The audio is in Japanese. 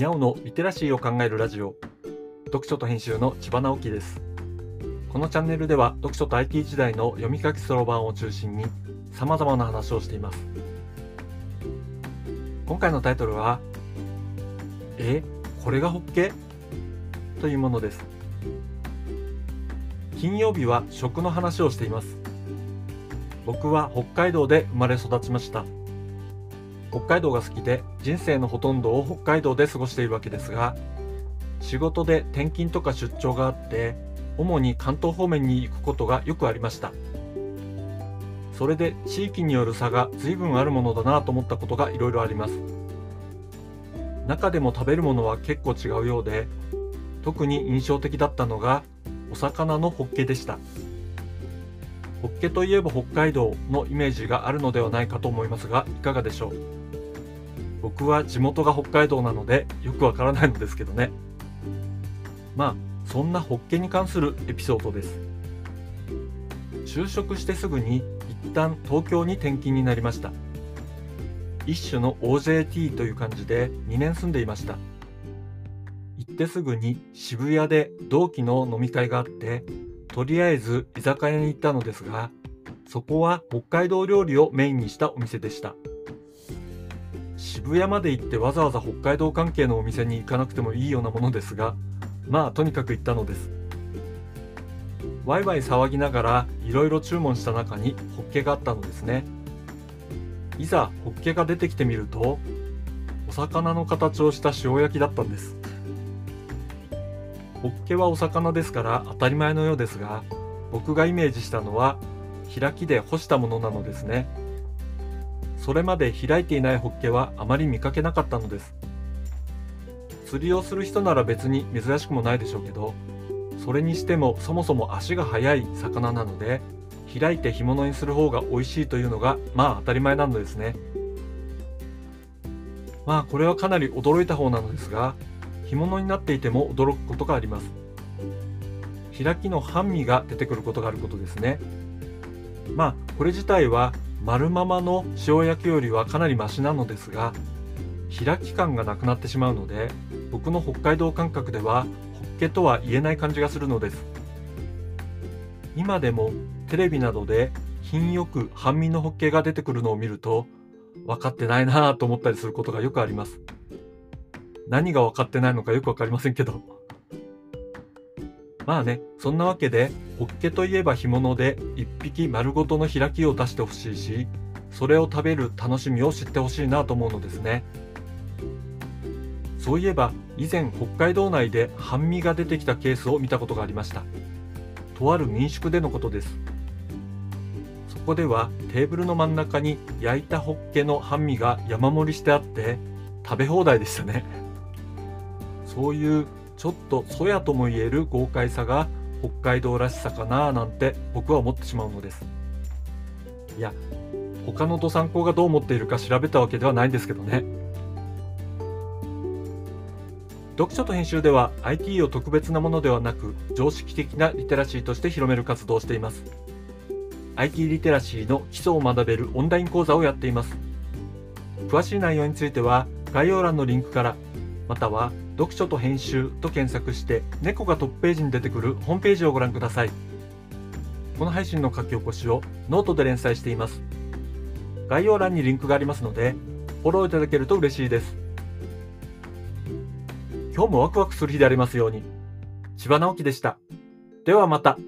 にゃおのリテラシーを考えるラジオ。読書と編集の千葉直樹です。このチャンネルでは読書と IT 時代の読み書きそろばんを中心に様々な話をしています。今回のタイトルはえこれがホッケ？というものです。金曜日は食の話をしています。僕は北海道で生まれ育ちました。北海道が好きで人生のほとんどを北海道で過ごしているわけですが仕事で転勤とか出張があって主に関東方面に行くことがよくありました。それで地域による差が随分あるものだなと思ったことがいろいろあります。中でも食べるものは結構違うようで特に印象的だったのがお魚のホッケでした。ホッケといえば北海道のイメージがあるのではないかと思いますがいかがでしょう？僕は地元が北海道なのでよくわからないのですけどね。まあそんなホッケに関するエピソードです。就職してすぐに一旦東京に転勤になりました。一種の OJT という感じで2年住んでいました。行ってすぐに渋谷で同期の飲み会があってとりあえず居酒屋に行ったのですがそこは北海道料理をメインにしたお店でした。渋谷まで行ってわざわざ北海道関係のお店に行かなくてもいいようなものですがまあとにかく行ったのです。ワイワイ騒ぎながらいろいろ注文した中にホッケがあったのですね。いざホッケが出てきてみるとお魚の形をした塩焼きだったんです。ホッケはお魚ですから当たり前のようですが僕がイメージしたのは開きで干したものなのですね。それまで開いていないホッケはあまり見かけなかったのです。釣りをする人なら別に珍しくもないでしょうけどそれにしてもそもそも足が速い魚なので開いて干物にする方が美味しいというのがまあ当たり前なのですね。まあこれはかなり驚いた方なのですが干物になっていても驚くことがあります。開きの半身が出てくることがあることですね。まあこれ自体は丸ままの塩焼きよりはかなりマシなのですが開き感がなくなってしまうので僕の北海道感覚ではホッケとは言えない感じがするのです。今でもテレビなどで品よく半身のホッケが出てくるのを見ると分かってないなぁと思ったりすることがよくあります。何が分かってないのかよく分かりませんけど。まあね、そんなわけで、ホッケといえば干物で一匹丸ごとの開きを出してほしいし、それを食べる楽しみを知ってほしいなと思うのですね。そういえば以前北海道内で半身が出てきたケースを見たことがありました。とある民宿でのことです。そこではテーブルの真ん中に焼いたホッケの半身が山盛りしてあって食べ放題でしたね。そういうちょっとそやとも言える豪快さが北海道らしさかななんて僕は思ってしまうのです。いや他の土産校がどう思っているか調べたわけではないんですけどね。読書と編集では IT を特別なものではなく常識的なリテラシーとして広める活動をしています。IT リテラシーの基礎を学べるオンライン講座をやっています。詳しい内容については概要欄のリンクからまたは読書と編集と検索して猫がトップページに出てくるホームページをご覧ください。この配信の書き起こしをノートで連載しています。概要欄にリンクがありますのでフォローいただけると嬉しいです。今日もワクワクする日でありますように。千葉直樹でした。ではまた。